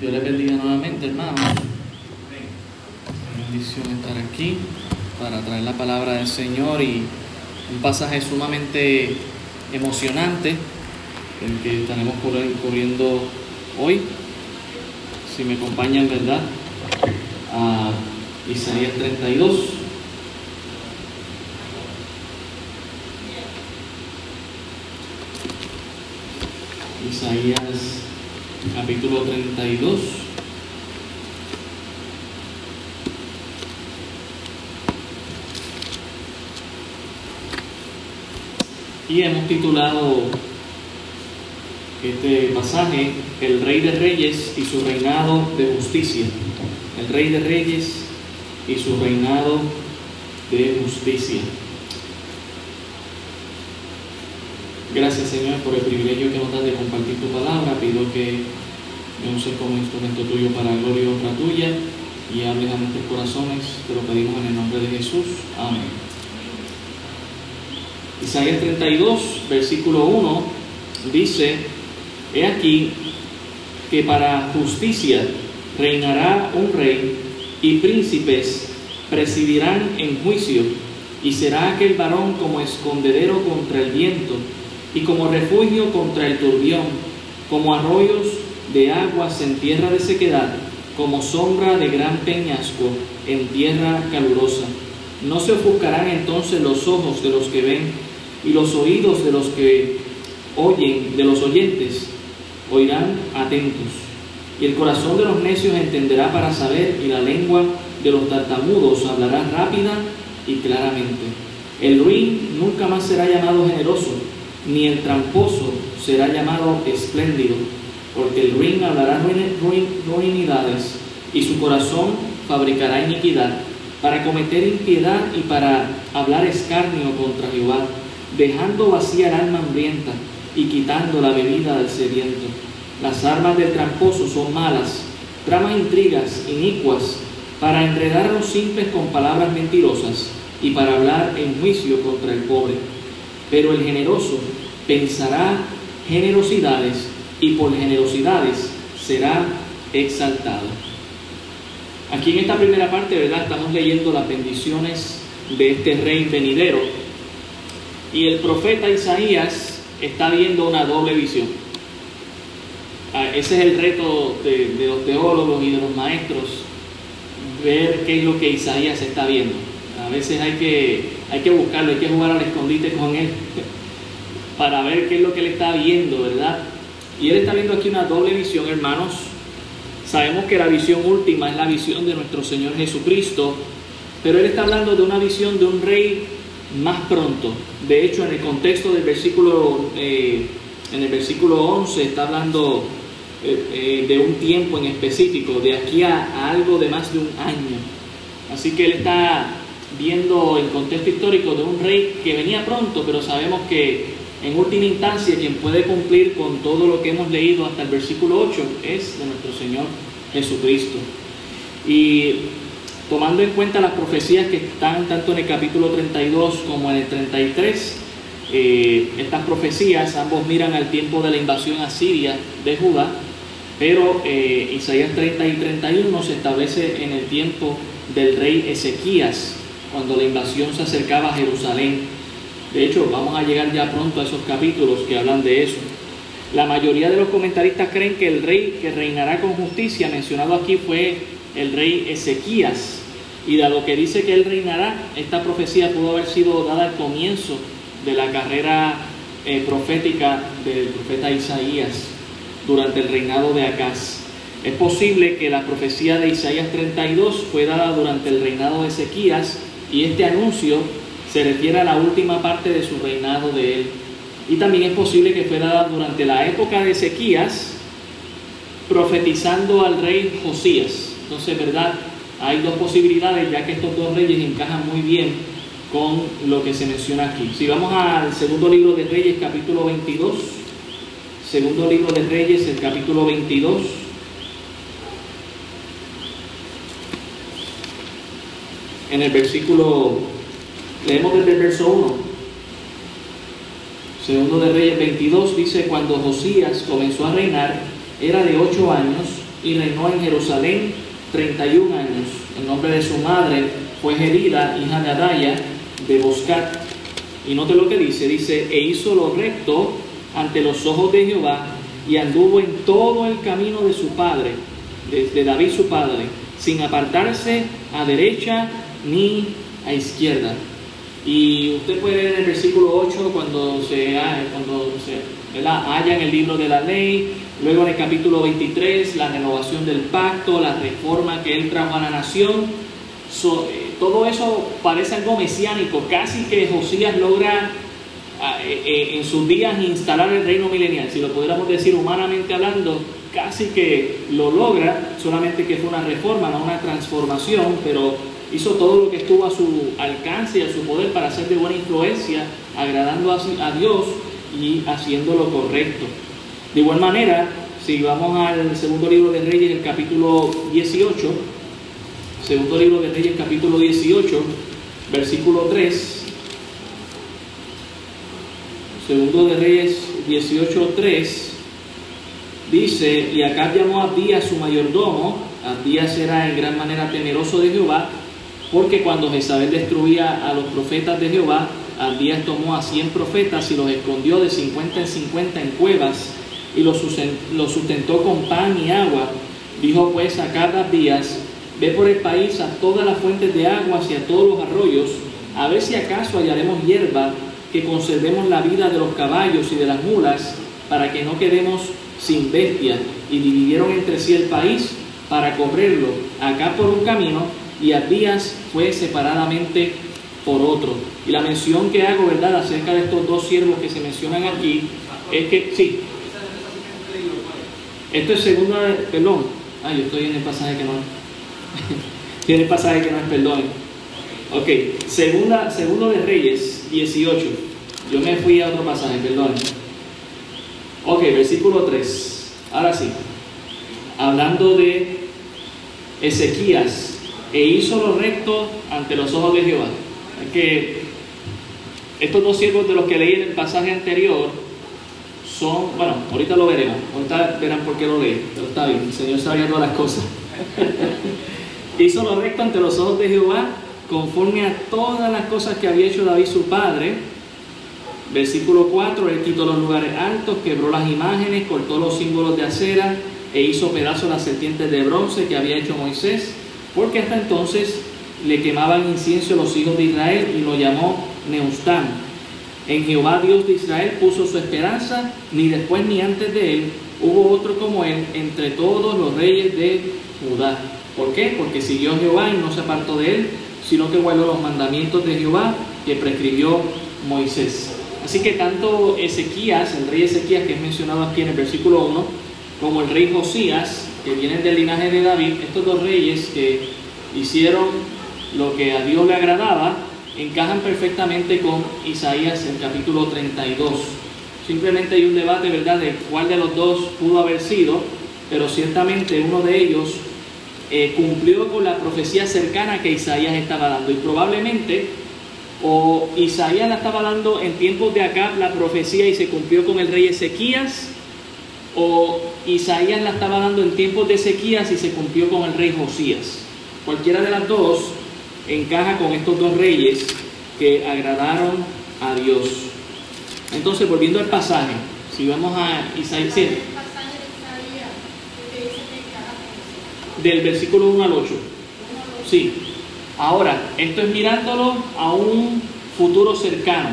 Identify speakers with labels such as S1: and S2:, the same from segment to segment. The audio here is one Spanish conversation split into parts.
S1: Dios les bendiga nuevamente, hermanos. bendición estar aquí para traer la palabra del Señor y un pasaje sumamente emocionante el que estaremos cubriendo hoy. Si me acompañan, ¿verdad? A Isaías 32. Isaías capítulo 32. Y hemos titulado este pasaje El Rey de Reyes y su reinado de justicia. El Rey de Reyes y su reinado de justicia. Gracias Señor por el privilegio que nos das de compartir tu palabra. Pido que me uses como instrumento tuyo para gloria y honra tuya y hables a nuestros corazones. Te lo pedimos en el nombre de Jesús. Amén. Isaías 32, versículo 1, dice, He aquí que para justicia reinará un rey y príncipes presidirán en juicio, y será aquel varón como escondedero contra el viento y como refugio contra el turbión, como arroyos de aguas en tierra de sequedad, como sombra de gran peñasco en tierra calurosa. No se ofuscarán entonces los ojos de los que ven y los oídos de los que oyen, de los oyentes, oirán atentos. Y el corazón de los necios entenderá para saber, y la lengua de los tartamudos hablará rápida y claramente. El ruin nunca más será llamado generoso, ni el tramposo será llamado espléndido, porque el ruin hablará ruinidades y su corazón fabricará iniquidad para cometer impiedad y para hablar escarnio contra Jehová, dejando vacía el alma hambrienta y quitando la bebida del sediento. Las armas del tramposo son malas, tramas intrigas inicuas para enredar a los simples con palabras mentirosas y para hablar en juicio contra el pobre. Pero el generoso pensará generosidades y por generosidades será exaltado. Aquí en esta primera parte, ¿verdad? Estamos leyendo las bendiciones de este rey venidero. Y el profeta Isaías está viendo una doble visión. Ah, ese es el reto de, los teólogos y de los maestros, ver qué es lo que Isaías está viendo. A veces hay que, hay que buscarlo, hay que jugar al escondite con él para ver qué es lo que él está viendo, ¿verdad? Y él está viendo aquí una doble visión, hermanos. Sabemos que la visión última es la visión de nuestro Señor Jesucristo, pero él está hablando de una visión de un rey más pronto. De hecho, en el contexto del versículo, eh, en el versículo 11 está hablando eh, eh, de un tiempo en específico, de aquí a, algo de más de un año. Así que él está viendo el contexto histórico de un rey que venía pronto, pero sabemos que en última instancia, quien puede cumplir con todo lo que hemos leído hasta el versículo 8 es de nuestro Señor Jesucristo. Y tomando en cuenta las profecías que están tanto en el capítulo 32 como en el 33, eh, estas profecías ambos miran al tiempo de la invasión asiria de Judá, pero eh, Isaías 30 y 31 se establece en el tiempo del rey Ezequías, cuando la invasión se acercaba a Jerusalén de hecho, vamos a llegar ya pronto a esos capítulos que hablan de eso. La mayoría de los comentaristas creen que el rey que reinará con justicia mencionado aquí fue el rey Ezequías. Y dado que dice que él reinará, esta profecía pudo haber sido dada al comienzo de la carrera eh, profética del profeta Isaías durante el reinado de Acaz. Es posible que la profecía de Isaías 32 fue dada durante el reinado de Ezequías y este anuncio se refiere a la última parte de su reinado de él. Y también es posible que fuera dada durante la época de Ezequías, profetizando al rey Josías. Entonces, ¿verdad? Hay dos posibilidades, ya que estos dos reyes encajan muy bien con lo que se menciona aquí. Si vamos al segundo libro de Reyes, capítulo 22, segundo libro de Reyes, el capítulo 22. En el versículo Leemos desde el verso 1. Segundo de Reyes 22 dice, cuando Josías comenzó a reinar, era de ocho años y reinó en Jerusalén 31 años. El nombre de su madre fue Gerida, hija de Adaya, de Boscat. Y note lo que dice, dice, e hizo lo recto ante los ojos de Jehová y anduvo en todo el camino de su padre, de, David su padre, sin apartarse a derecha ni a izquierda. Y usted puede ver en el versículo 8 cuando se, cuando se halla en el libro de la ley, luego en el capítulo 23 la renovación del pacto, la reforma que él trajo a la nación. Eh, todo eso parece algo mesiánico, casi que Josías logra ah, eh, eh, en sus días instalar el reino milenial, si lo pudiéramos decir humanamente hablando, casi que lo logra, solamente que fue una reforma, no una transformación, pero hizo todo lo que estuvo a su alcance y a su poder para ser de buena influencia, agradando a Dios y haciendo lo correcto. De igual manera, si vamos al segundo libro de Reyes, el capítulo 18, segundo libro de Reyes, capítulo 18, versículo 3, segundo de Reyes 18, 3, dice, y acá llamó a Abdías su mayordomo, Abdías era en gran manera temeroso de Jehová, porque cuando Jezabel destruía a los profetas de Jehová, Abdías tomó a cien profetas y los escondió de cincuenta en cincuenta en cuevas y los sustentó con pan y agua. Dijo pues a cada Abdías, ve por el país a todas las fuentes de aguas y a todos los arroyos, a ver si acaso hallaremos hierba que conservemos la vida de los caballos y de las mulas, para que no quedemos sin bestia. Y dividieron entre sí el país para correrlo, acá por un camino y Abías fue separadamente por otro. Y la mención que hago, ¿verdad?, acerca de estos dos siervos que se mencionan aquí, es que, sí, esto es segunda, de, perdón, ah, yo estoy en el pasaje que no, tiene el pasaje que no es perdón. Ok, segunda, segundo de Reyes 18, yo me fui a otro pasaje, perdón. Ok, versículo 3, ahora sí, hablando de Ezequías, e hizo lo recto ante los ojos de Jehová. Que estos dos siervos de los que leí en el pasaje anterior son, bueno, ahorita lo veremos, ahorita verán por qué lo leí, pero está bien, el Señor sabía todas las cosas. hizo lo recto ante los ojos de Jehová conforme a todas las cosas que había hecho David su padre. Versículo 4, él quitó los lugares altos, quebró las imágenes, cortó los símbolos de acera e hizo pedazos las serpientes de bronce que había hecho Moisés porque hasta entonces le quemaban incienso los hijos de Israel y lo llamó Neustán. En Jehová Dios de Israel puso su esperanza, ni después ni antes de él hubo otro como él entre todos los reyes de Judá. ¿Por qué? Porque siguió Jehová y no se apartó de él, sino que guardó los mandamientos de Jehová que prescribió Moisés. Así que tanto Ezequías, el rey Ezequías que es mencionado aquí en el versículo 1, como el rey Josías, que vienen del linaje de David, estos dos reyes que hicieron lo que a Dios le agradaba, encajan perfectamente con Isaías en capítulo 32. Simplemente hay un debate, ¿verdad?, de cuál de los dos pudo haber sido, pero ciertamente uno de ellos eh, cumplió con la profecía cercana que Isaías estaba dando. Y probablemente, o Isaías la estaba dando en tiempos de acá la profecía y se cumplió con el rey Ezequías, o Isaías la estaba dando en tiempos de sequías y se cumplió con el rey Josías. Cualquiera de las dos encaja con estos dos reyes que agradaron a Dios. Entonces, volviendo al pasaje, si vamos a Isaías 7, del versículo 1 al 8. Sí. Ahora, esto es mirándolo a un futuro cercano,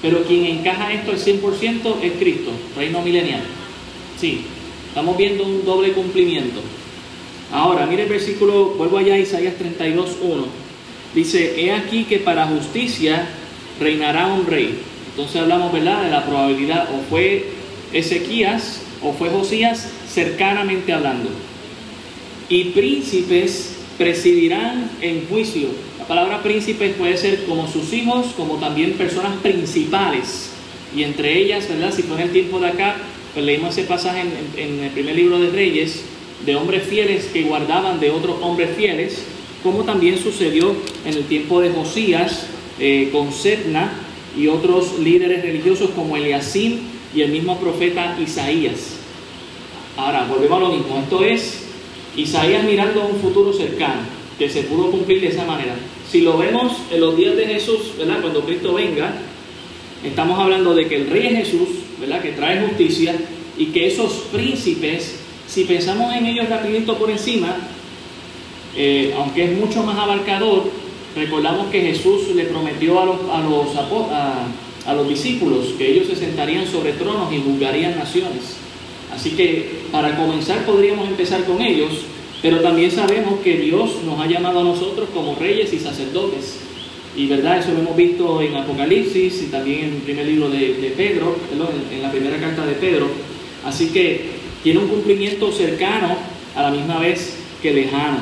S1: pero quien encaja esto al 100% es Cristo, reino milenial. Sí, Estamos viendo un doble cumplimiento. Ahora, mire el versículo, vuelvo allá a Isaías 32, 1. Dice, he aquí que para justicia reinará un rey. Entonces hablamos, ¿verdad?, de la probabilidad, o fue Ezequías o fue Josías, cercanamente hablando. Y príncipes presidirán en juicio. La palabra príncipes puede ser como sus hijos, como también personas principales. Y entre ellas, ¿verdad? Si fue el tiempo de acá, pues leímos ese pasaje en, el primer libro de Reyes, de hombres fieles que guardaban de otros hombres fieles, como también sucedió en el tiempo de Josías eh, con Sedna y otros líderes religiosos como Eliasim y el mismo profeta Isaías. Ahora, volvemos a lo mismo. Esto es Isaías mirando a un futuro cercano, que se pudo cumplir de esa manera. Si lo vemos en los días de Jesús, ¿verdad? Cuando Cristo venga, estamos hablando de que el Rey es Jesús, Que trae justicia y que esos príncipes, si pensamos en ellos rapidito por encima, eh, aunque es mucho más abarcador, recordamos que Jesús le prometió a los, a los discípulos que ellos se sentarían sobre tronos y juzgarían naciones. Así que para comenzar podríamos empezar con ellos, pero también sabemos que Dios nos ha llamado a nosotros como reyes y sacerdotes. Y verdad, eso lo hemos visto en Apocalipsis y también en el primer libro de, Pedro, en la primera carta de Pedro. Así que tiene un cumplimiento cercano a la misma vez que lejano.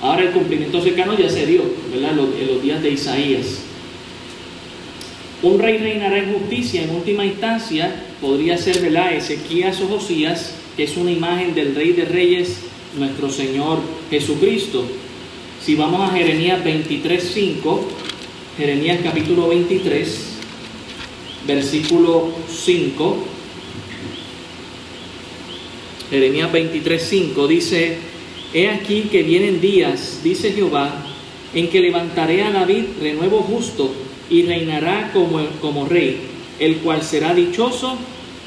S1: Ahora el cumplimiento cercano ya se dio, ¿verdad? En los días de Isaías. Un rey reinará en justicia en última instancia, podría ser, ¿verdad? Ezequías o Josías, que es una imagen del rey de reyes, nuestro Señor Jesucristo. Si vamos a Jeremías 23.5, Jeremías capítulo 23, versículo 5, Jeremías 23.5 dice, He aquí que vienen días, dice Jehová, en que levantaré a David renuevo justo y reinará como, como rey, el cual será dichoso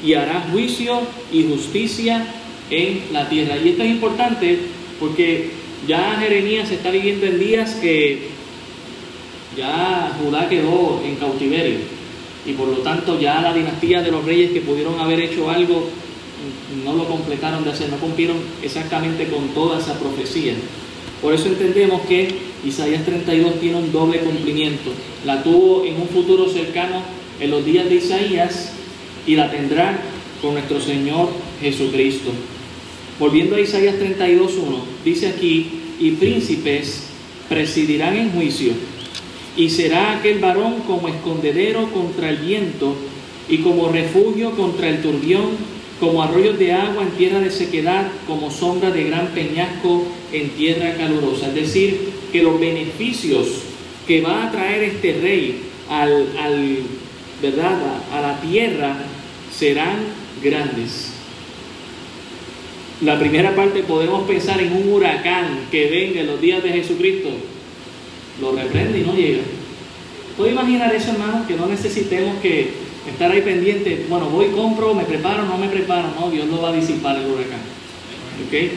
S1: y hará juicio y justicia en la tierra. Y esto es importante porque ya Jeremías está viviendo en días que ya Judá quedó en cautiverio y por lo tanto ya la dinastía de los reyes que pudieron haber hecho algo no lo completaron de hacer, no cumplieron exactamente con toda esa profecía. Por eso entendemos que Isaías 32 tiene un doble cumplimiento. La tuvo en un futuro cercano en los días de Isaías y la tendrá con nuestro Señor Jesucristo. Volviendo a Isaías 32.1, dice aquí, y príncipes presidirán en juicio, y será aquel varón como escondedero contra el viento y como refugio contra el turbión como arroyos de agua en tierra de sequedad, como sombra de gran peñasco en tierra calurosa. Es decir, que los beneficios que va a traer este rey al, ¿verdad? a la tierra serán grandes. La primera parte podemos pensar en un huracán que venga en los días de Jesucristo. Lo reprende y no llega. ¿Puedo imaginar eso, hermano? Que no necesitemos que estar ahí pendiente, bueno, voy, compro, me preparo, no me preparo, no, Dios no va a disipar el huracán. ¿Ok?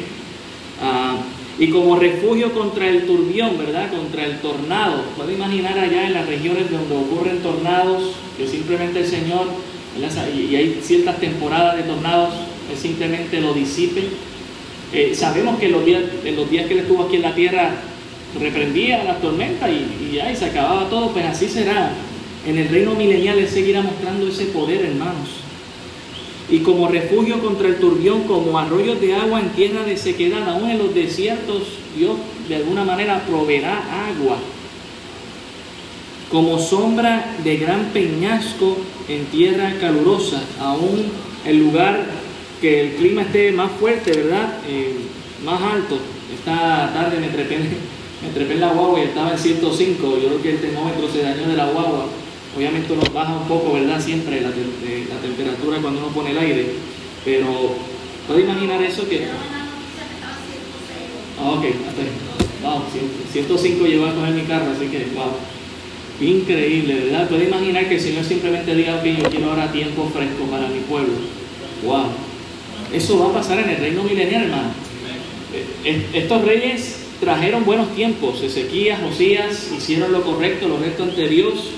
S1: Ah, y como refugio contra el turbión, ¿verdad? Contra el tornado. Puede imaginar allá en las regiones donde ocurren tornados, que simplemente el Señor, y hay ciertas temporadas de tornados, Él simplemente lo disipe. Eh, sabemos que en los, días, en los días que Él estuvo aquí en la tierra, reprendía las tormentas y, y ahí se acababa todo, pues así será en el reino milenial Él seguirá mostrando ese poder, hermanos. Y como refugio contra el turbión, como arroyos de agua en tierra de sequedad, aún en los desiertos, Dios de alguna manera proveerá agua. Como sombra de gran peñasco en tierra calurosa, aún el lugar que el clima esté más fuerte, ¿verdad? Eh, más alto. Esta tarde me trepé, me trepé en la guagua y estaba en 105. Yo creo que el termómetro se dañó de la guagua Obviamente nos baja un poco, ¿verdad? Siempre la, la temperatura cuando uno pone el aire, pero ¿puede imaginar eso que... Ah, ok, hasta ahí. Wow, 105 lleva a coger mi carro, así que, wow. Increíble, ¿verdad? Puede imaginar que el Señor simplemente diga, ok, yo quiero ahora tiempo fresco para mi pueblo. Wow. Eso va a pasar en el reino milenial, hermano. Estos reyes trajeron buenos tiempos. Ezequías, Josías hicieron lo correcto, lo recto ante Dios.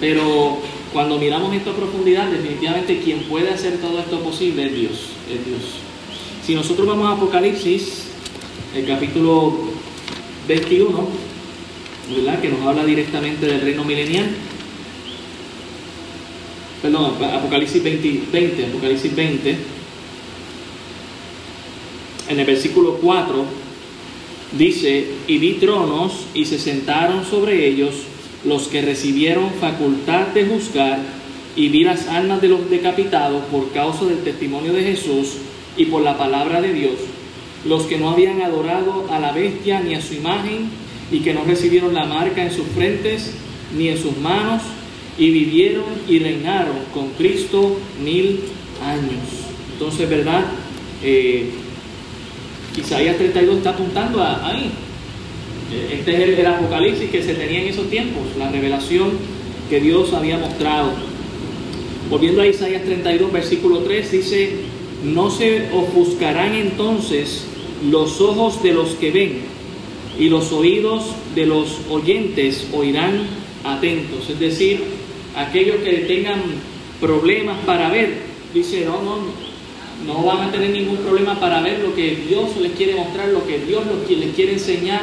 S1: Pero cuando miramos esto a profundidad, definitivamente quien puede hacer todo esto posible es Dios, es Dios. Si nosotros vamos a Apocalipsis, el capítulo 21, ¿verdad? que nos habla directamente del reino milenial, perdón, Apocalipsis 20, 20, Apocalipsis 20, en el versículo 4, dice, y vi tronos y se sentaron sobre ellos los que recibieron facultad de juzgar y vi las almas de los decapitados por causa del testimonio de Jesús y por la palabra de Dios, los que no habían adorado a la bestia ni a su imagen y que no recibieron la marca en sus frentes ni en sus manos y vivieron y reinaron con Cristo mil años. Entonces, ¿verdad? Eh, Isaías 32 está apuntando a, ahí. Este es el, el apocalipsis que se tenía en esos tiempos, la revelación que Dios había mostrado. Volviendo a Isaías 32, versículo 3, dice, no se ofuscarán entonces los ojos de los que ven y los oídos de los oyentes oirán atentos. Es decir, aquellos que tengan problemas para ver, dice, no, no, no van a tener ningún problema para ver lo que Dios les quiere mostrar, lo que Dios les quiere enseñar.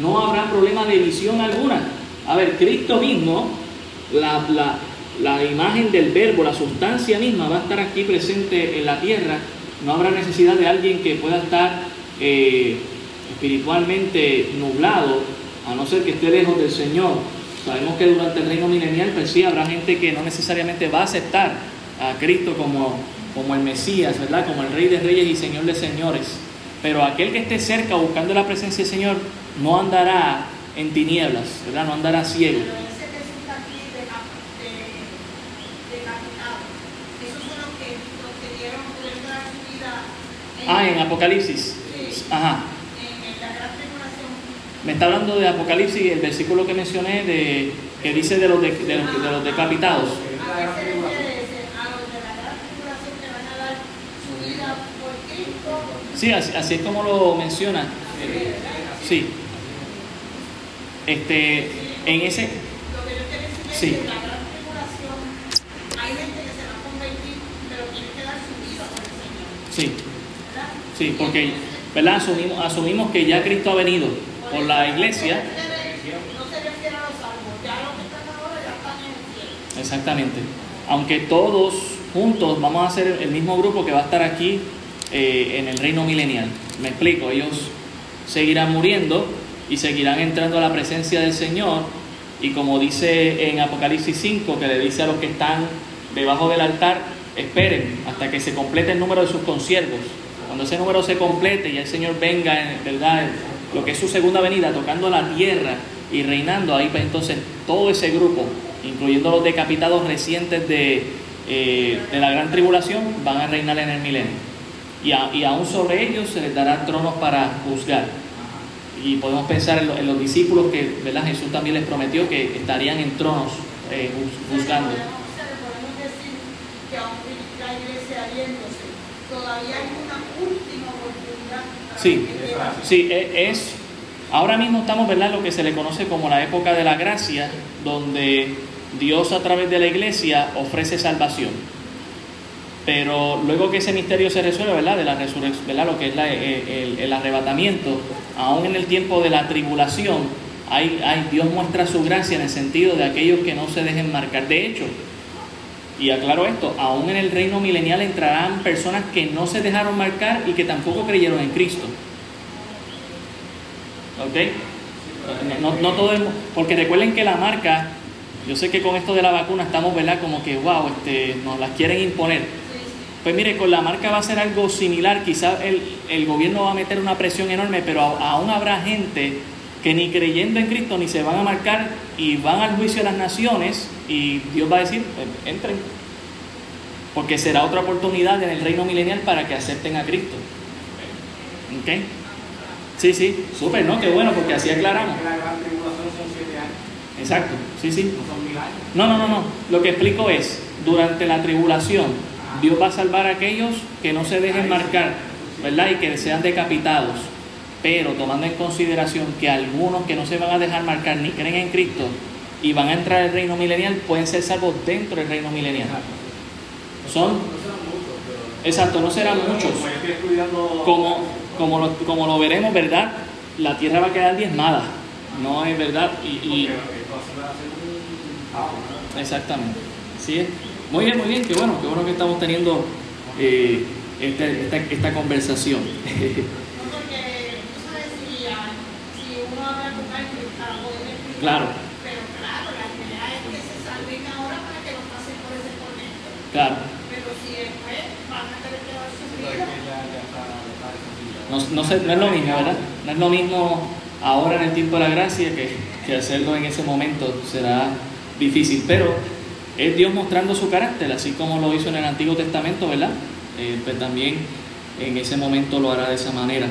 S1: No habrá problema de visión alguna. A ver, Cristo mismo, la, la, la imagen del verbo, la sustancia misma va a estar aquí presente en la tierra. No habrá necesidad de alguien que pueda estar eh, espiritualmente nublado, a no ser que esté lejos del Señor. Sabemos que durante el reino milenial, pues sí, habrá gente que no necesariamente va a aceptar a Cristo como, como el Mesías, ¿verdad? Como el Rey de Reyes y Señor de Señores. Pero aquel que esté cerca buscando la presencia del Señor no andará en tinieblas, ¿verdad? No andará ciego. Ah, en Apocalipsis. Ajá. Me está hablando de Apocalipsis, el versículo que mencioné, de, que dice de los, de, de, los, de los decapitados. Sí, así, así, es como lo menciona. Sí. Este, en ese. Sí. Sí. Sí, porque ¿verdad? Asumimos, asumimos que ya Cristo ha venido por la iglesia. Exactamente. Aunque todos juntos vamos a ser el mismo grupo que va a estar aquí eh, en el reino milenial. Me explico, ellos seguirán muriendo y seguirán entrando a la presencia del Señor. Y como dice en Apocalipsis 5, que le dice a los que están debajo del altar, esperen hasta que se complete el número de sus consiervos. Cuando ese número se complete y el Señor venga, en verdad, lo que es su segunda venida, tocando la tierra y reinando, ahí pues entonces todo ese grupo, incluyendo los decapitados recientes eh, de la gran tribulación, van a reinar en el milenio. Y, y, aún sobre ellos se les dará tronos para juzgar. Y podemos pensar en, los discípulos que ¿verdad? Jesús también les prometió que estarían en tronos eh, juzgando. Todavía hay Sí, sí, e, es. Ahora mismo estamos, ¿verdad?, lo que se le conoce como la época de la gracia, donde Dios a través de la iglesia ofrece salvación. Pero luego que ese misterio se resuelve, ¿verdad?, de la resurrección, ¿verdad?, lo que es el, el, arrebatamiento, aún en el tiempo de la tribulación, hay, Dios muestra su gracia en el sentido de aquellos que no se dejen marcar. De hecho, y aclaro esto, aún en el reino milenial entrarán personas que no se dejaron marcar y que tampoco creyeron en Cristo. ¿Ok? No, no porque recuerden que la marca, yo sé que con esto de la vacuna estamos, ¿verdad? Como que, wow, este, nos las quieren imponer. Pues mire, con la marca va a ser algo similar, quizás el, el gobierno va a meter una presión enorme, pero aún habrá gente que ni creyendo en Cristo ni se van a marcar y van al juicio de las naciones y Dios va a decir, pues, entren, porque será otra oportunidad en el reino milenial para que acepten a Cristo. ¿Ok? Sí, sí, súper, ¿no? Qué bueno, porque así aclaramos. Exacto, sí, sí. No, no, no, no. Lo que explico es, durante la tribulación, Dios va a salvar a aquellos que no se dejen marcar, ¿verdad? Y que sean decapitados pero tomando en consideración que algunos que no se van a dejar marcar ni creen en Cristo y van a entrar al reino milenial pueden ser salvos dentro del reino milenial. Son, exacto, no serán muchos. Como, como, lo, como lo veremos, ¿verdad? La tierra va a quedar diezmada, no es verdad. Y, exactamente. ¿Sí? Muy bien, muy bien, qué bueno, qué bueno que estamos teniendo eh, esta, esta, esta conversación. Claro. Pero claro, la idea es que se salven ahora para que no pasen por ese tormento. Claro. Pero si después van a tener que dar su vida. No, no, sé, no es lo mismo, ¿verdad? No es lo mismo ahora en el tiempo de la gracia que, que hacerlo en ese momento. Será difícil, pero es Dios mostrando su carácter, así como lo hizo en el Antiguo Testamento, ¿verdad? Eh, pues también en ese momento lo hará de esa manera.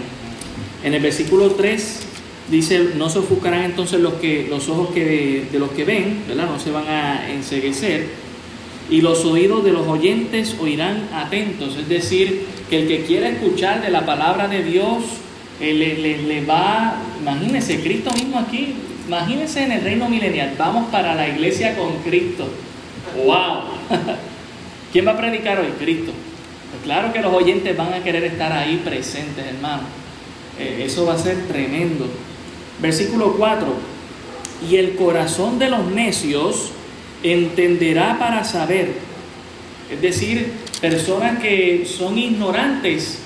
S1: En el versículo 3 dice, no se ofuscarán entonces los, que, los ojos que, de los que ven, ¿verdad? No se van a enseguecer. Y los oídos de los oyentes oirán atentos. Es decir, que el que quiera escuchar de la palabra de Dios, eh, le, le, va, imagínense, Cristo mismo aquí, imagínense en el reino milenial, vamos para la iglesia con Cristo. ¡Wow! ¿Quién va a predicar hoy? Cristo. Pues claro que los oyentes van a querer estar ahí presentes, hermano. Eh, eso va a ser tremendo. Versículo 4. Y el corazón de los necios entenderá para saber. Es decir, personas que son ignorantes,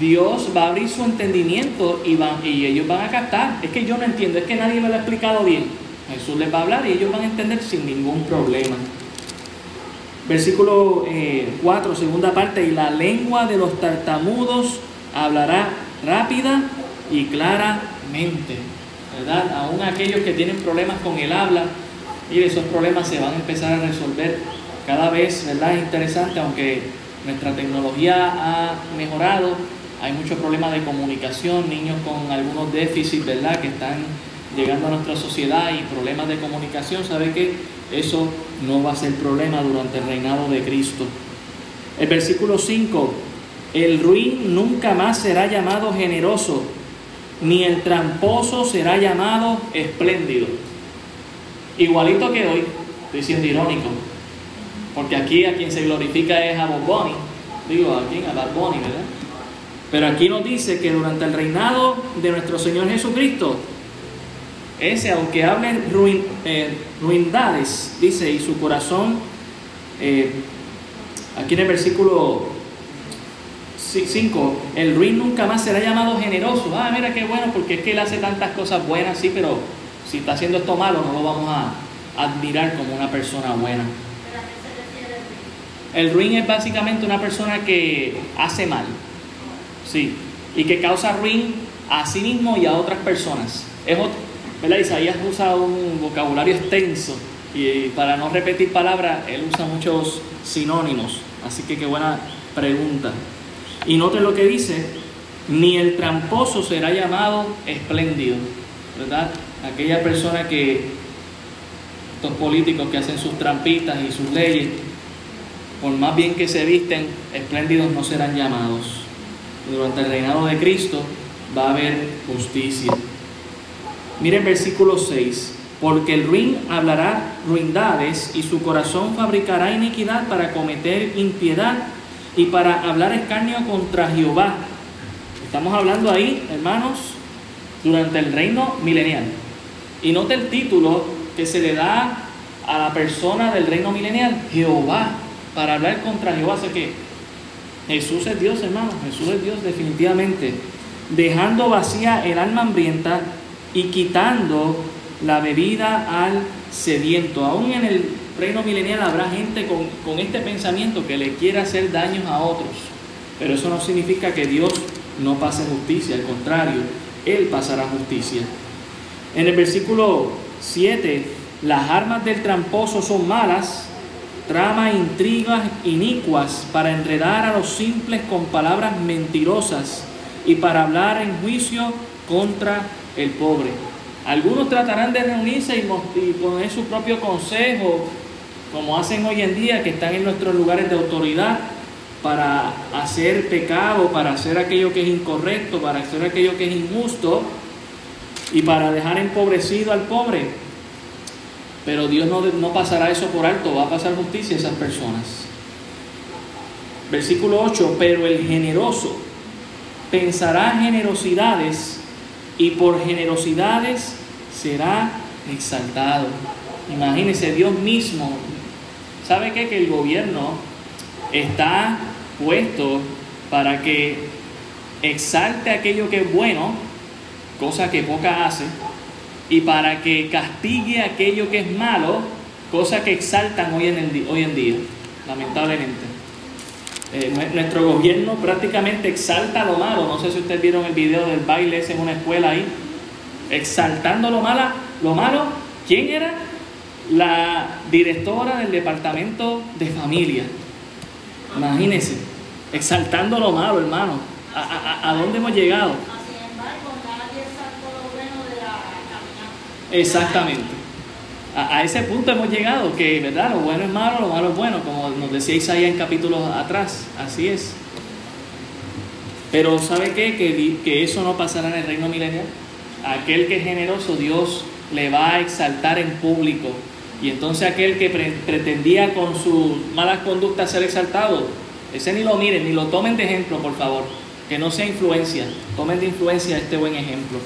S1: Dios va a abrir su entendimiento y, van, y ellos van a captar. Es que yo no entiendo, es que nadie me lo ha explicado bien. Jesús les va a hablar y ellos van a entender sin ningún problema. Versículo 4, eh, segunda parte, y la lengua de los tartamudos hablará rápida y claramente. ¿Verdad? Aún aquellos que tienen problemas con el habla, y esos problemas se van a empezar a resolver cada vez, ¿verdad? Es interesante, aunque nuestra tecnología ha mejorado, hay muchos problemas de comunicación, niños con algunos déficits, ¿verdad? Que están llegando a nuestra sociedad y problemas de comunicación, ¿sabe qué? Eso no va a ser problema durante el reinado de Cristo. El versículo 5, el ruin nunca más será llamado generoso, ni el tramposo será llamado espléndido. Igualito que hoy, estoy siendo irónico, porque aquí a quien se glorifica es a Bob digo a quien, a Bad ¿verdad? Pero aquí nos dice que durante el reinado de nuestro Señor Jesucristo, ese, aunque hable ruin, eh, ruindades, dice, y su corazón, eh, aquí en el versículo 5, el ruin nunca más será llamado generoso. Ah, mira qué bueno, porque es que él hace tantas cosas buenas, sí, pero si está haciendo esto malo, no lo vamos a admirar como una persona buena. El ruin es básicamente una persona que hace mal, sí, y que causa ruin a sí mismo y a otras personas. Es otro, ¿verdad? Isaías usa un vocabulario extenso y para no repetir palabras, él usa muchos sinónimos. Así que qué buena pregunta. Y note lo que dice, ni el tramposo será llamado espléndido, ¿verdad? Aquella persona que, estos políticos que hacen sus trampitas y sus leyes, por más bien que se visten, espléndidos no serán llamados. Durante el reinado de Cristo va a haber justicia. Miren versículo 6. Porque el ruin hablará ruindades y su corazón fabricará iniquidad para cometer impiedad y para hablar escarnio contra Jehová. Estamos hablando ahí, hermanos, durante el reino milenial. Y note el título que se le da a la persona del reino milenial, Jehová, para hablar contra Jehová. Sé que Jesús es Dios, hermano, Jesús es Dios definitivamente, dejando vacía el alma hambrienta y quitando la bebida al sediento. Aún en el reino milenial habrá gente con, este pensamiento que le quiere hacer daños a otros. Pero eso no significa que Dios no pase justicia, al contrario, Él pasará justicia. En el versículo 7, las armas del tramposo son malas, trama intrigas inicuas para enredar a los simples con palabras mentirosas y para hablar en juicio contra el pobre. Algunos tratarán de reunirse y poner su propio consejo como hacen hoy en día, que están en nuestros lugares de autoridad, para hacer pecado, para hacer aquello que es incorrecto, para hacer aquello que es injusto y para dejar empobrecido al pobre. Pero Dios no, no pasará eso por alto, va a pasar justicia a esas personas. Versículo 8, pero el generoso pensará generosidades y por generosidades será exaltado. Imagínense, Dios mismo ¿Sabe qué? Que el gobierno está puesto para que exalte aquello que es bueno, cosa que poca hace, y para que castigue aquello que es malo, cosa que exaltan hoy en, el, hoy en día, lamentablemente. Eh, nuestro gobierno prácticamente exalta lo malo. No sé si ustedes vieron el video del baile ese en una escuela ahí. Exaltando lo, mala, lo malo. ¿Quién era? La directora del departamento de familia. Imagínense. Exaltando lo malo, hermano. ¿A, a, a dónde hemos llegado? Exactamente. A, ese punto hemos llegado, que verdad, lo bueno es malo, lo malo es bueno, como nos decía Isaías en capítulos atrás, así es. Pero ¿sabe qué? Que, eso no pasará en el reino milenial. Aquel que es generoso, Dios le va a exaltar en público. Y entonces aquel que pretendía con su malas conductas ser exaltado, ese ni lo miren, ni lo tomen de ejemplo, por favor. Que no sea influencia, tomen de influencia este buen ejemplo.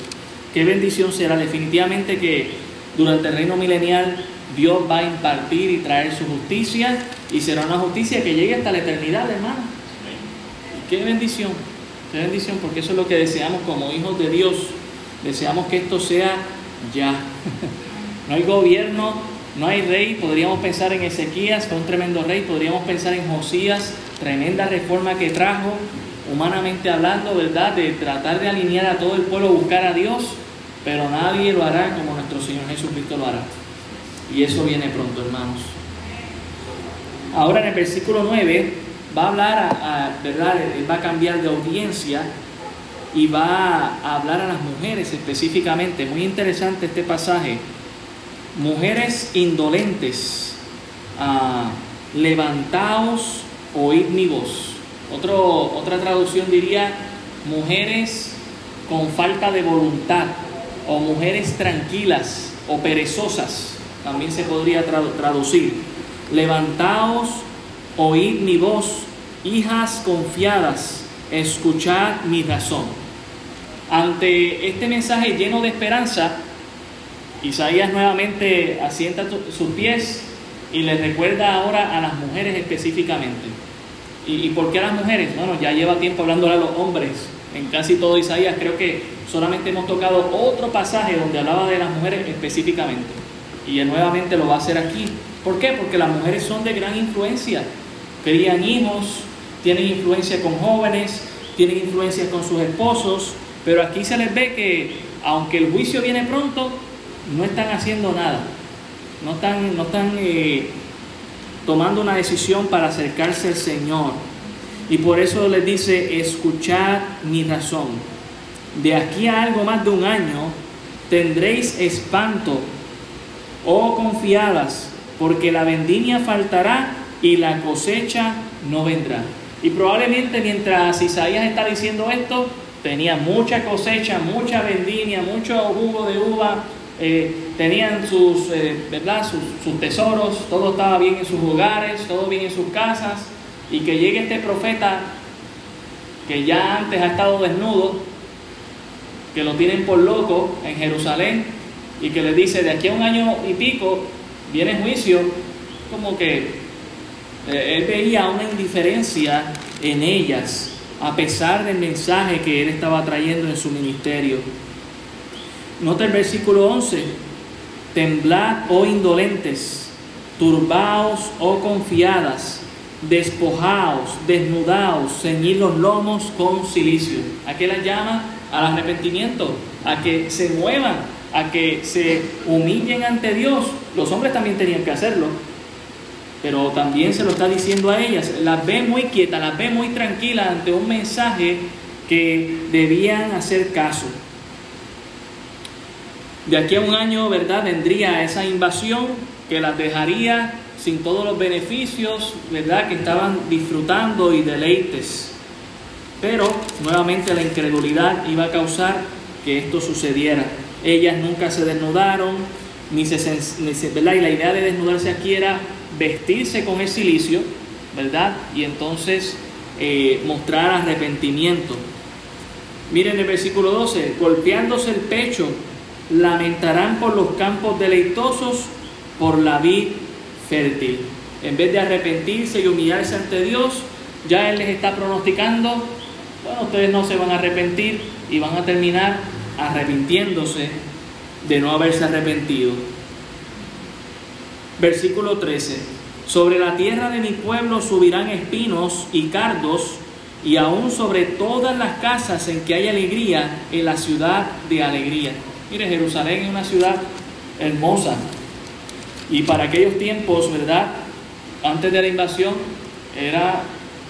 S1: Qué bendición será definitivamente que durante el reino milenial Dios va a impartir y traer su justicia y será una justicia que llegue hasta la eternidad, hermano. qué bendición, qué bendición, porque eso es lo que deseamos como hijos de Dios. Deseamos que esto sea ya. No hay gobierno, no hay rey, podríamos pensar en Ezequías, fue un tremendo rey, podríamos pensar en Josías, tremenda reforma que trajo, humanamente hablando, ¿verdad? De tratar de alinear a todo el pueblo, buscar a Dios, pero nadie lo hará como nuestro Señor Jesucristo lo hará. Y eso viene pronto, hermanos. Ahora en el versículo 9 va a hablar, a, ¿verdad? Él va a cambiar de audiencia y va a hablar a las mujeres específicamente. Muy interesante este pasaje. Mujeres indolentes, ah, levantaos, oíd mi voz. Otro, otra traducción diría mujeres con falta de voluntad o mujeres tranquilas o perezosas. También se podría traducir. Levantaos, oíd mi voz, hijas confiadas, escuchad mi razón. Ante este mensaje lleno de esperanza, Isaías nuevamente asienta sus pies y les recuerda ahora a las mujeres específicamente. ¿Y, por qué a las mujeres? Bueno, ya lleva tiempo hablando a los hombres. En casi todo Isaías creo que solamente hemos tocado otro pasaje donde hablaba de las mujeres específicamente. Y él nuevamente lo va a hacer aquí. ¿Por qué? Porque las mujeres son de gran influencia. Crían hijos, tienen influencia con jóvenes, tienen influencia con sus esposos, pero aquí se les ve que, aunque el juicio viene pronto, no están haciendo nada. No están, no están eh, tomando una decisión para acercarse al Señor. Y por eso les dice, escuchad mi razón. De aquí a algo más de un año tendréis espanto, oh confiadas, porque la vendimia faltará y la cosecha no vendrá. Y probablemente mientras Isaías está diciendo esto, tenía mucha cosecha, mucha vendimia, mucho jugo de uva, eh, tenían sus, eh, ¿verdad? Sus, tesoros, todo estaba bien en sus hogares, todo bien en sus casas, y que llegue este profeta que ya antes ha estado desnudo, que lo tienen por loco en Jerusalén, y que le dice, de aquí a un año y pico viene juicio, como que eh, él veía una indiferencia en ellas, a pesar del mensaje que él estaba trayendo en su ministerio. Nota el versículo 11. Temblad, oh indolentes, turbaos, oh confiadas, despojaos, desnudaos, ceñid los lomos con silicio. ¿A qué las llama? Al arrepentimiento, a que se muevan, a que se humillen ante Dios. Los hombres también tenían que hacerlo, pero también se lo está diciendo a ellas. Las ve muy quietas, las ve muy tranquilas ante un mensaje que debían hacer caso. De aquí a un año, ¿verdad? Vendría esa invasión que las dejaría sin todos los beneficios, ¿verdad? Que estaban disfrutando y deleites. Pero nuevamente la incredulidad iba a causar que esto sucediera. Ellas nunca se desnudaron, ni se, ¿verdad? Y la idea de desnudarse aquí era vestirse con el silicio, ¿verdad? Y entonces eh, mostrar arrepentimiento. Miren el versículo 12, golpeándose el pecho, lamentarán por los campos deleitosos, por la vid fértil. En vez de arrepentirse y humillarse ante Dios, ya Él les está pronosticando, bueno, ustedes no se van a arrepentir y van a terminar arrepintiéndose de no haberse arrepentido. Versículo 13. Sobre la tierra de mi pueblo subirán espinos y cardos, y aún sobre todas las casas en que hay alegría, en la ciudad de alegría. Mire, Jerusalén es una ciudad hermosa. Y para aquellos tiempos, ¿verdad? Antes de la invasión, era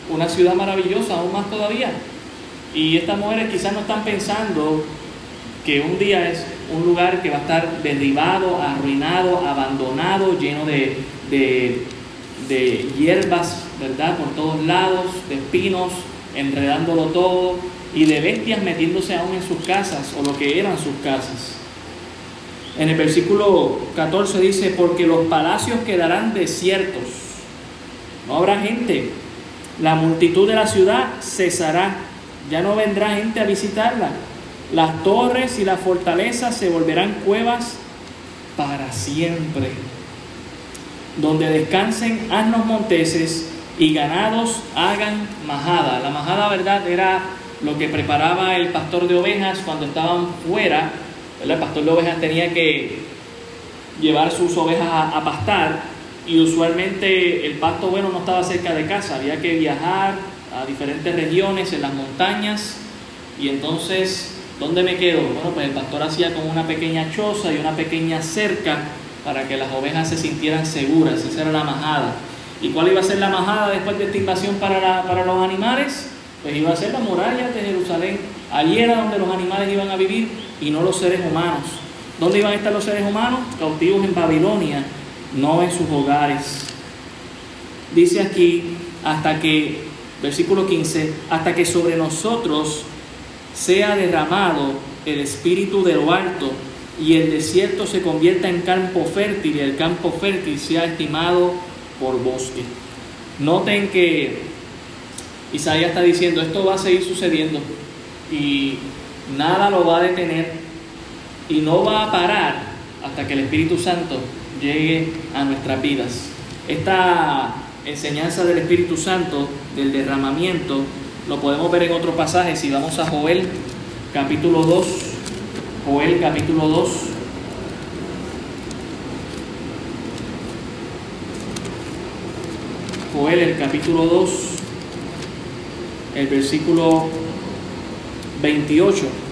S1: una ciudad maravillosa, aún más todavía. Y estas mujeres quizás no están pensando que un día es un lugar que va a estar derribado, arruinado, abandonado, lleno de, de, de hierbas, ¿verdad? Por todos lados, de espinos, enredándolo todo, y de bestias metiéndose aún en sus casas, o lo que eran sus casas. En el versículo 14 dice, porque los palacios quedarán desiertos, no habrá gente, la multitud de la ciudad cesará, ya no vendrá gente a visitarla, las torres y las fortalezas se volverán cuevas para siempre, donde descansen asnos monteses y ganados hagan majada. La majada, verdad, era lo que preparaba el pastor de ovejas cuando estaban fuera. El pastor de ovejas tenía que llevar sus ovejas a, pastar y usualmente el pasto bueno no estaba cerca de casa, había que viajar a diferentes regiones en las montañas y entonces ¿Dónde me quedo? Bueno, pues el pastor hacía como una pequeña choza y una pequeña cerca para que las ovejas se sintieran seguras. Esa era la majada. ¿Y cuál iba a ser la majada después de esta invasión para, para los animales? Pues iba a ser la muralla de Jerusalén. Allí era donde los animales iban a vivir y no los seres humanos. ¿Dónde iban a estar los seres humanos? Cautivos en Babilonia, no en sus hogares. Dice aquí, hasta que, versículo 15, hasta que sobre nosotros sea derramado el espíritu de lo alto y el desierto se convierta en campo fértil y el campo fértil sea estimado por bosque. Noten que Isaías está diciendo, esto va a seguir sucediendo y nada lo va a detener y no va a parar hasta que el Espíritu Santo llegue a nuestras vidas. Esta enseñanza del Espíritu Santo, del derramamiento, lo podemos ver en otro pasaje si vamos a Joel capítulo 2. Joel capítulo 2. Joel el capítulo 2, el versículo 28.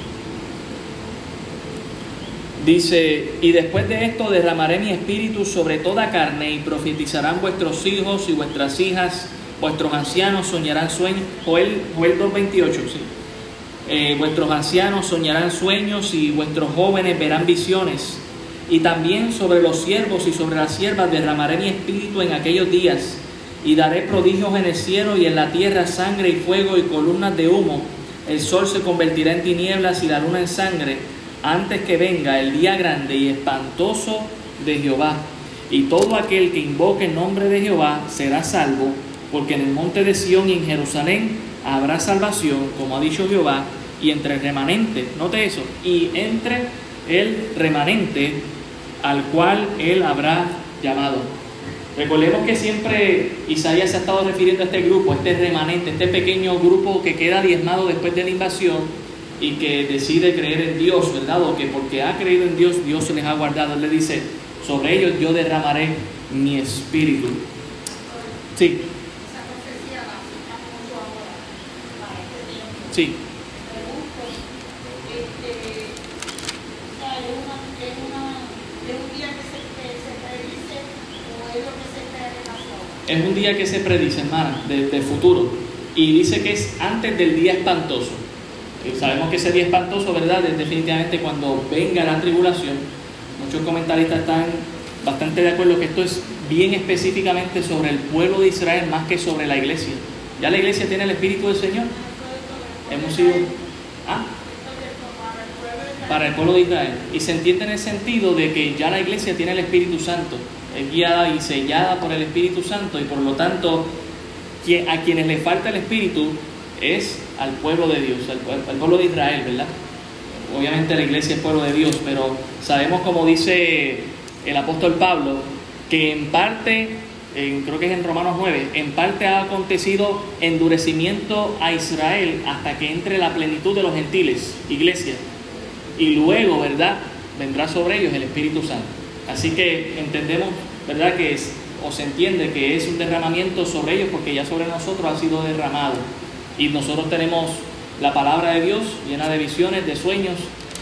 S1: Dice, y después de esto derramaré mi espíritu sobre toda carne y profetizarán vuestros hijos y vuestras hijas vuestros ancianos soñarán sueños, Joel, Joel 2.28, sí. Eh, vuestros ancianos soñarán sueños y vuestros jóvenes verán visiones. Y también sobre los siervos y sobre las siervas derramaré mi espíritu en aquellos días. Y daré prodigios en el cielo y en la tierra sangre y fuego y columnas de humo. El sol se convertirá en tinieblas y la luna en sangre antes que venga el día grande y espantoso de Jehová. Y todo aquel que invoque el nombre de Jehová será salvo porque en el monte de Sión y en Jerusalén habrá salvación, como ha dicho Jehová, y entre el remanente, note eso, y entre el remanente al cual él habrá llamado. Recordemos que siempre Isaías se ha estado refiriendo a este grupo, este remanente, este pequeño grupo que queda diezmado después de la invasión y que decide creer en Dios, ¿verdad? O que porque ha creído en Dios, Dios se les ha guardado. Él le dice, sobre ellos yo derramaré mi espíritu. Sí. Sí. Es un día que se predice, hermana, del futuro. Y dice que es antes del día espantoso. Sabemos que ese día espantoso, ¿verdad? Definitivamente cuando venga la tribulación. Muchos comentaristas están bastante de acuerdo que esto es bien específicamente sobre el pueblo de Israel más que sobre la iglesia. Ya la iglesia tiene el Espíritu del Señor. Hemos sido ¿ah? para el pueblo de Israel. Y se entiende en el sentido de que ya la iglesia tiene el Espíritu Santo, es guiada y sellada por el Espíritu Santo y por lo tanto a quienes le falta el Espíritu es al pueblo de Dios, al, pueblo de Israel, ¿verdad? Obviamente la iglesia es pueblo de Dios, pero sabemos como dice el apóstol Pablo, que en parte creo que es en Romanos 9, en parte ha acontecido endurecimiento a Israel hasta que entre la plenitud de los gentiles, iglesia. Y luego, ¿verdad? Vendrá sobre ellos el Espíritu Santo. Así que entendemos, ¿verdad? Que es, o se entiende que es un derramamiento sobre ellos porque ya sobre nosotros ha sido derramado. Y nosotros tenemos la palabra de Dios llena de visiones, de sueños,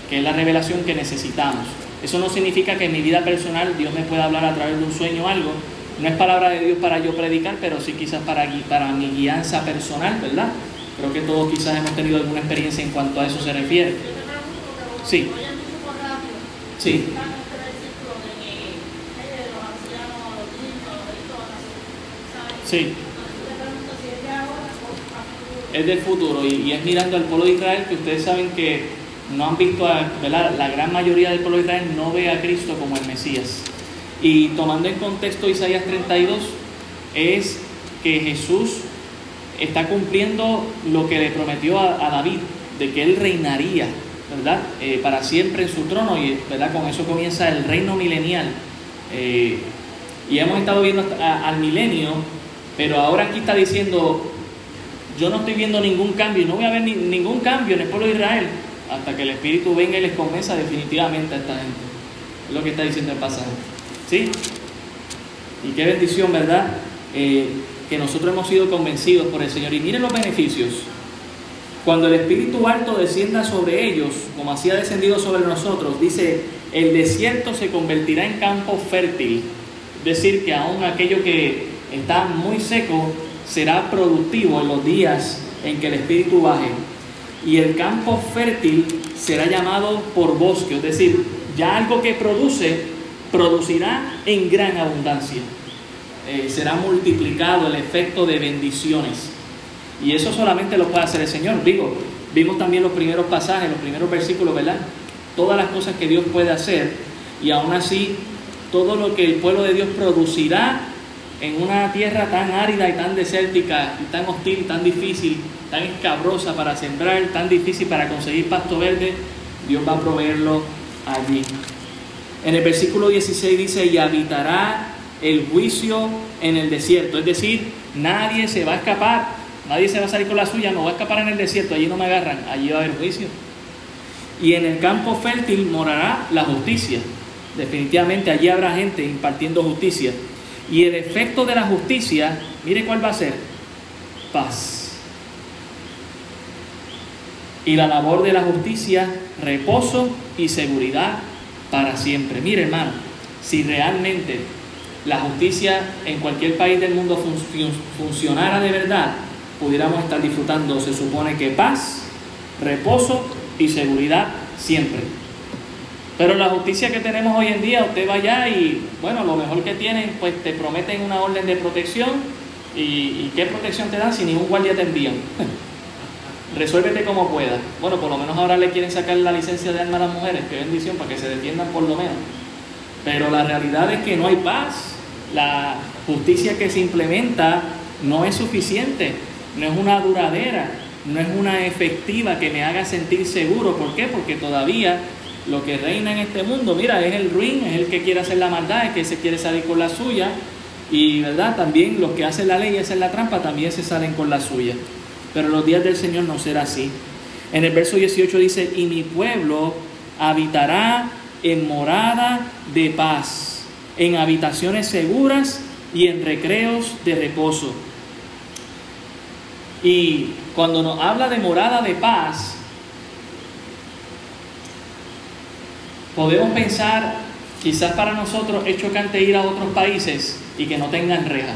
S1: que es la revelación que necesitamos. Eso no significa que en mi vida personal Dios me pueda hablar a través de un sueño o algo, no es palabra de Dios para yo predicar, pero sí quizás para, mi guianza personal, ¿verdad? Creo que todos quizás hemos tenido alguna experiencia en cuanto a eso se refiere. Sí. Sí. Sí. Es del futuro y, es mirando al pueblo de Israel que ustedes saben que no han visto, a, la gran mayoría del pueblo de Israel no ve a Cristo como el Mesías. Y tomando en contexto Isaías 32, es que Jesús está cumpliendo lo que le prometió a, David, de que él reinaría, ¿verdad? Eh, para siempre en su trono y, ¿verdad? Con eso comienza el reino milenial. Eh, y hemos estado viendo al milenio, pero ahora aquí está diciendo, yo no estoy viendo ningún cambio, no voy a ver ningún cambio en el pueblo de Israel hasta que el Espíritu venga y les convenza definitivamente a esta gente. Es lo que está diciendo el pasaje. ¿Sí? Y qué bendición, ¿verdad? Eh, que nosotros hemos sido convencidos por el Señor. Y miren los beneficios. Cuando el Espíritu Alto descienda sobre ellos, como así ha descendido sobre nosotros, dice, el desierto se convertirá en campo fértil. Es decir, que aún aquello que está muy seco será productivo en los días en que el Espíritu baje. Y el campo fértil será llamado por bosque, es decir, ya algo que produce, producirá en gran abundancia. Eh, será multiplicado el efecto de bendiciones. Y eso solamente lo puede hacer el Señor. Digo, vimos también los primeros pasajes, los primeros versículos, ¿verdad? Todas las cosas que Dios puede hacer y aún así todo lo que el pueblo de Dios producirá en una tierra tan árida y tan desértica y tan hostil, tan difícil, tan escabrosa para sembrar, tan difícil para conseguir pasto verde, Dios va a proveerlo allí. En el versículo 16 dice, y habitará el juicio en el desierto. Es decir, nadie se va a escapar, nadie se va a salir con la suya, no va a escapar en el desierto, allí no me agarran, allí va a haber juicio. Y en el campo fértil morará la justicia. Definitivamente allí habrá gente impartiendo justicia. Y el efecto de la justicia, mire cuál va a ser, paz. Y la labor de la justicia, reposo y seguridad para siempre. Mire hermano, si realmente la justicia en cualquier país del mundo funcionara de verdad, pudiéramos estar disfrutando, se supone que paz, reposo y seguridad siempre. Pero la justicia que tenemos hoy en día, usted va allá y, bueno, lo mejor que tienen, pues te prometen una orden de protección. ¿Y, qué protección te dan si ningún guardia te envían? Resuélvete como puedas. Bueno, por lo menos ahora le quieren sacar la licencia de arma a las mujeres, qué bendición, para que se defiendan por lo menos. Pero la realidad es que no hay paz. La justicia que se implementa no es suficiente, no es una duradera, no es una efectiva que me haga sentir seguro. ¿Por qué? Porque todavía lo que reina en este mundo, mira, es el ruin, es el que quiere hacer la maldad, es que se quiere salir con la suya. Y verdad, también los que hacen la ley y hacen la trampa también se salen con la suya. Pero los días del Señor no será así. En el verso 18 dice, y mi pueblo habitará en morada de paz, en habitaciones seguras y en recreos de reposo. Y cuando nos habla de morada de paz, podemos pensar, quizás para nosotros es chocante ir a otros países y que no tengan reja.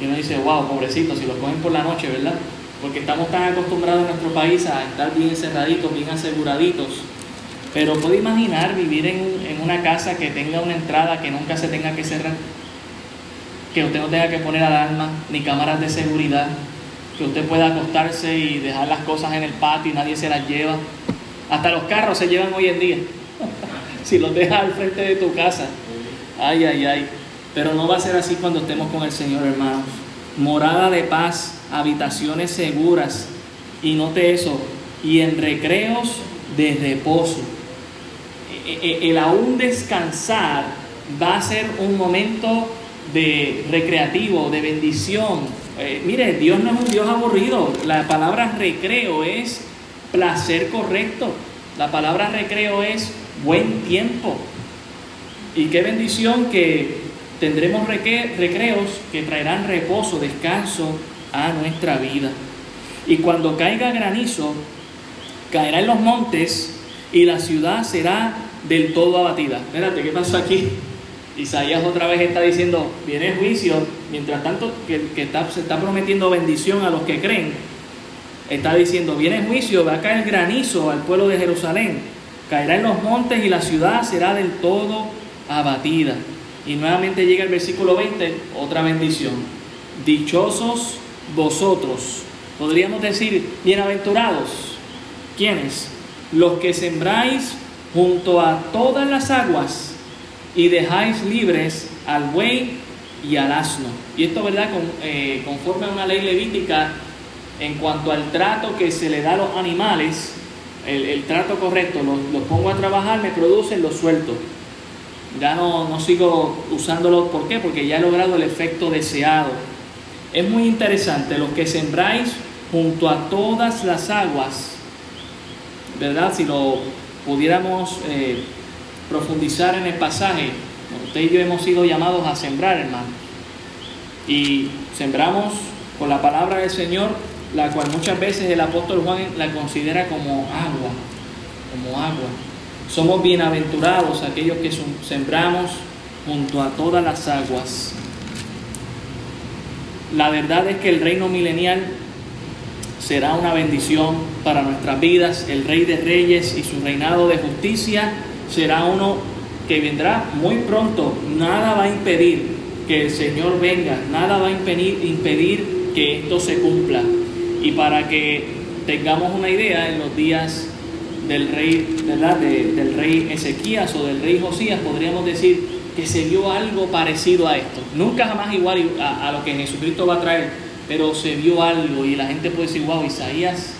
S1: Y uno dice, wow, pobrecito, si los cogen por la noche, ¿verdad? Porque estamos tan acostumbrados en nuestro país a estar bien encerraditos, bien aseguraditos. Pero puede imaginar vivir en, en una casa que tenga una entrada que nunca se tenga que cerrar, que usted no tenga que poner alarma ni cámaras de seguridad, que usted pueda acostarse y dejar las cosas en el patio y nadie se las lleva. Hasta los carros se llevan hoy en día. si los dejas al frente de tu casa. Ay, ay, ay. Pero no va a ser así cuando estemos con el Señor, hermanos. Morada de paz, habitaciones seguras. Y note eso. Y en recreos de reposo. E, e, e, el aún descansar va a ser un momento de recreativo, de bendición. Eh, mire, Dios no es un Dios aburrido. La palabra recreo es placer correcto. La palabra recreo es buen tiempo. Y qué bendición que tendremos recreos que traerán reposo, descanso a nuestra vida. Y cuando caiga granizo, caerá en los montes y la ciudad será del todo abatida. Espérate, ¿qué pasó aquí? Isaías otra vez está diciendo, viene juicio, mientras tanto que, se está prometiendo bendición a los que creen, está diciendo, viene juicio, va a caer granizo al pueblo de Jerusalén Caerá en los montes y la ciudad será del todo abatida. Y nuevamente llega el versículo 20, otra bendición. Dichosos vosotros. Podríamos decir, bienaventurados. ¿Quiénes? Los que sembráis junto a todas las aguas y dejáis libres al buey y al asno. Y esto, ¿verdad? Eh, conforme a una ley levítica en cuanto al trato que se le da a los animales, el, trato correcto, los, pongo a trabajar, me producen, los suelto. Ya no, no sigo usándolos, ¿por qué? Porque ya he logrado el efecto deseado. Es muy interesante, los que sembráis junto a todas las aguas, ¿verdad? Si lo pudiéramos eh, profundizar en el pasaje, usted y yo hemos sido llamados a sembrar, hermano. Y sembramos con la palabra del Señor, la cual muchas veces el apóstol Juan la considera como agua, como agua. Somos bienaventurados aquellos que sembramos junto a todas las aguas. La verdad es que el reino milenial será una bendición para nuestras vidas. El Rey de Reyes y su reinado de justicia será uno que vendrá muy pronto. Nada va a impedir que el Señor venga, nada va a impedir, impedir que esto se cumpla. Y para que tengamos una idea, en los días del rey, ¿verdad? del rey Ezequías o del rey Josías, podríamos decir que se vio algo parecido a esto. Nunca jamás igual a, a lo que Jesucristo va a traer, pero se vio algo y la gente puede decir, wow, Isaías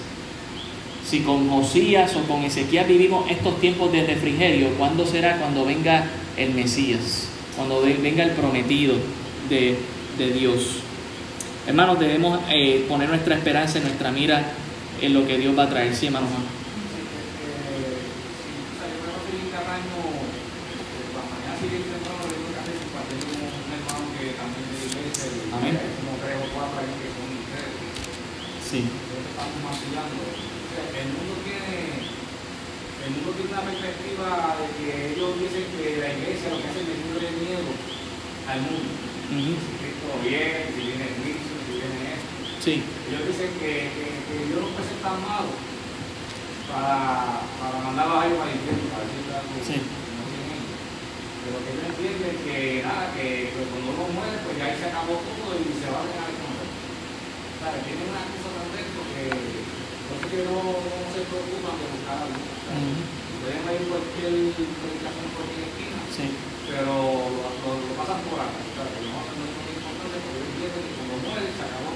S1: si con Josías o con Ezequiel vivimos estos tiempos de refrigerio, ¿cuándo será cuando venga el Mesías? Cuando venga el prometido de, Dios. Hermanos, debemos eh, poner nuestra esperanza, nuestra mira en lo que Dios va a traer. Sí, hermano Juan. Amén. Sí
S2: el mundo tiene el mundo tiene una perspectiva de que ellos dicen que la iglesia lo que hace es meterle miedo al mundo. Si Cristo viene, si viene Cristo, si viene esto. Sí. Ellos dicen que, que, que Dios no puede ser tan malo para, para mandarlos a ellos al infierno, para algo sí. no tienen Pero que ellos entienden que nada, que cuando uno muere, pues ya ahí se acabó todo y se va a dejar el comer. O sea, tienen una cosa tan dentro que que no, no se preocupan de buscar algo. Pueden ir cualquier predicación por aquí esquina, sí. pero lo, lo, lo, pasan por acá. O sea, que no hacen lo importante porque entienden que cuando muere se acabó todo y sí.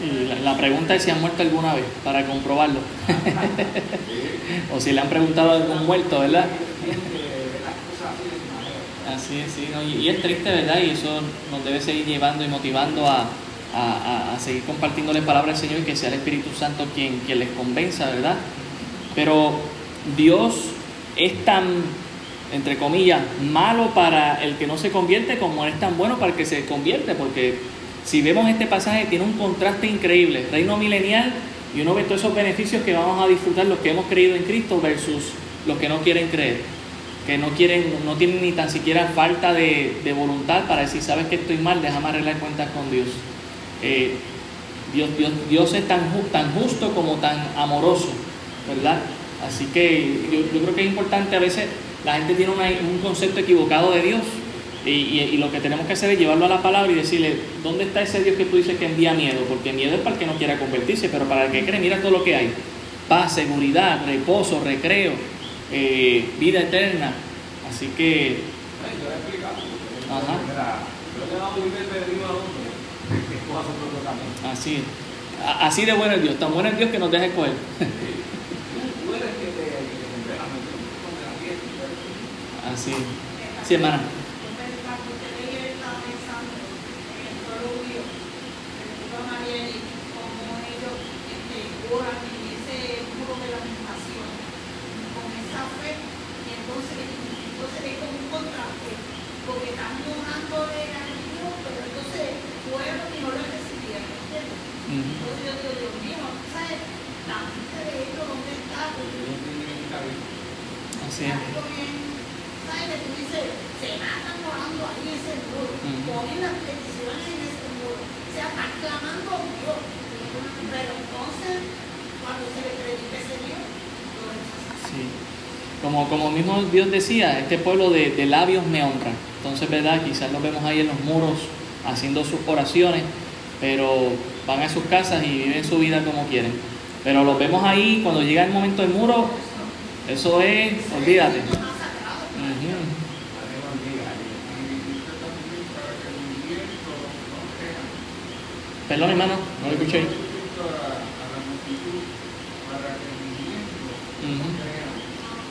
S1: Y la, pregunta es si han muerto alguna vez, para comprobarlo. o si le han preguntado a algún muerto, ¿verdad? Así es, sí, y, es triste, ¿verdad? Y eso nos debe seguir llevando y motivando a, a, seguir compartiendo la palabra del Señor y que sea el Espíritu Santo quien, quien les convenza, ¿verdad? Pero Dios es tan, entre comillas, malo para el que no se convierte como es tan bueno para el que se convierte, porque si vemos este pasaje tiene un contraste increíble, reino milenial y uno ve todos esos beneficios que vamos a disfrutar los que hemos creído en Cristo versus los que no quieren creer, que no quieren, no tienen ni tan siquiera falta de, de voluntad para decir, sabes que estoy mal, déjame arreglar cuentas con Dios. Eh, Dios, Dios, Dios, es tan, tan justo como tan amoroso, ¿verdad? Así que yo, creo que es importante, a veces la gente tiene un concepto equivocado de Dios y, lo que tenemos que hacer es llevarlo a la palabra y decirle, ¿dónde está ese Dios que tú dices que envía miedo? Porque miedo es para el que no quiera convertirse, pero para el que cree, mira todo lo que hay. Paz, seguridad, reposo, recreo, eh, vida eterna. Así que... Ajá. Así, así de bueno es Dios, tan bueno es Dios que nos deja escoger. Así. Sí, hermana.
S3: Sí. ¿Sabes? Tú dices, se matan orando ahí en ese muro, ponen las peticiones en ese muro, se están clamando a Dios. Pero entonces, cuando se le predica ese Dios, no
S1: Sí. Como, como mismo Dios decía, este pueblo de, labios me honra. Entonces, ¿verdad? Quizás los vemos ahí en los muros haciendo sus oraciones, pero van a sus casas y viven su vida como quieren. Pero los vemos ahí, cuando llega el momento del muro, eso es, olvídate. Perdón, hermano, no lo escuché.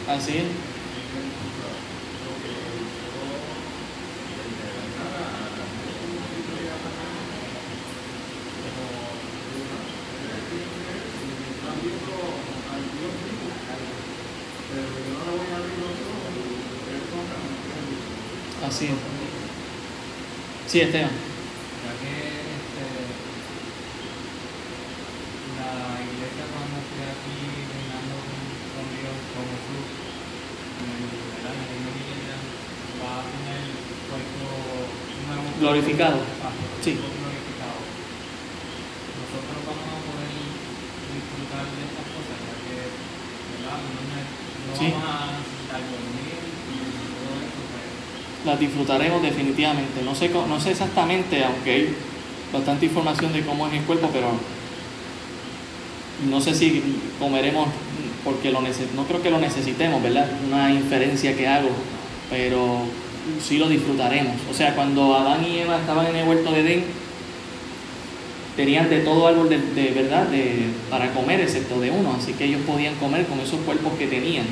S1: Así. Así. Sí, Esteban.
S2: Ya que este, la iglesia cuando esté aquí reinando con, Dios, con Jesús, en el, el reino va a tener cuerpo nuevo.
S1: Glorificado.
S2: Ah,
S1: Sí.
S2: cuerpo glorificado. Nosotros vamos a poder disfrutar de estas cosas, ya que ¿verdad? no, ne- no
S1: Sí.
S2: vamos a necesitar dormir y todo eso. Pues,
S1: las disfrutaremos definitivamente. No sé, no sé exactamente, aunque hay bastante información de cómo es el cuerpo, pero no sé si comeremos porque lo no creo que lo necesitemos, ¿verdad? Una inferencia que hago, pero sí lo disfrutaremos. O sea, cuando Adán y Eva estaban en el huerto de Edén, tenían de todo árbol de verdad de, para comer, excepto de uno, así que ellos podían comer con esos cuerpos que tenían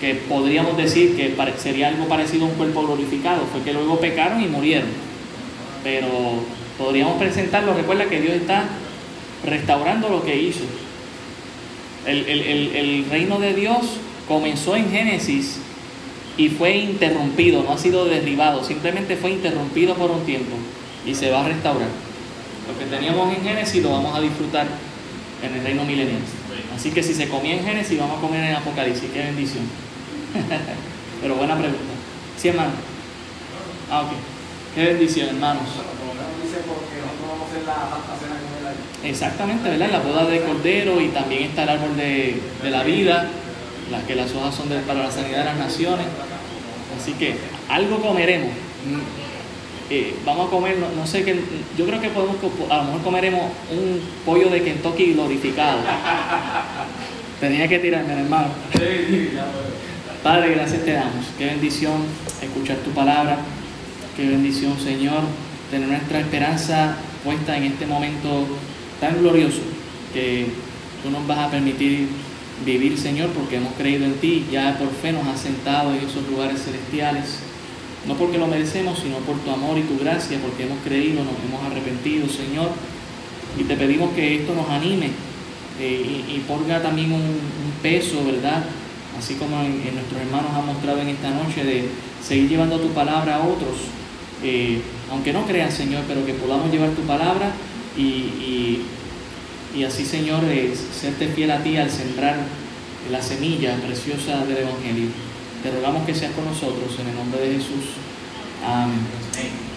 S1: que podríamos decir que sería algo parecido a un cuerpo glorificado, fue que luego pecaron y murieron. Pero podríamos presentarlo, recuerda que Dios está restaurando lo que hizo. El, el- el- el reino de Dios comenzó en Génesis y fue interrumpido, no ha sido derribado, simplemente fue interrumpido por un tiempo y se va a restaurar. Lo que teníamos en Génesis lo vamos a disfrutar en el reino milenial. Así que si se comía en Génesis, vamos a comer en Apocalipsis. Qué bendición. Pero buena pregunta. Sí, hermano. Ah, ok. Qué bendición, hermanos. Exactamente, ¿verdad? La boda de Cordero y también está el árbol de, de la vida, las que las hojas son de- para la sanidad de las naciones. Así que algo comeremos. Mm, eh, vamos a comer, no, no sé qué, yo creo que podemos, a lo mejor comeremos un pollo de Kentucky glorificado. Tenía que tirarme, hermano. Padre, gracias te damos. Qué bendición escuchar tu palabra. Qué bendición, Señor, tener nuestra esperanza puesta en este momento tan glorioso que tú nos vas a permitir vivir, Señor, porque hemos creído en ti. Ya por fe nos has sentado en esos lugares celestiales. No porque lo merecemos, sino por tu amor y tu gracia, porque hemos creído, nos hemos arrepentido, Señor. Y te pedimos que esto nos anime eh, y, ponga también un peso, ¿verdad? Así como en, nuestros hermanos han mostrado en esta noche, de seguir llevando tu palabra a otros, eh, aunque no crean, Señor, pero que podamos llevar tu palabra y, y- y así, Señor, eh, serte fiel a ti al sembrar la semilla preciosa del Evangelio. Te rogamos que seas con nosotros en el nombre de Jesús. Amén.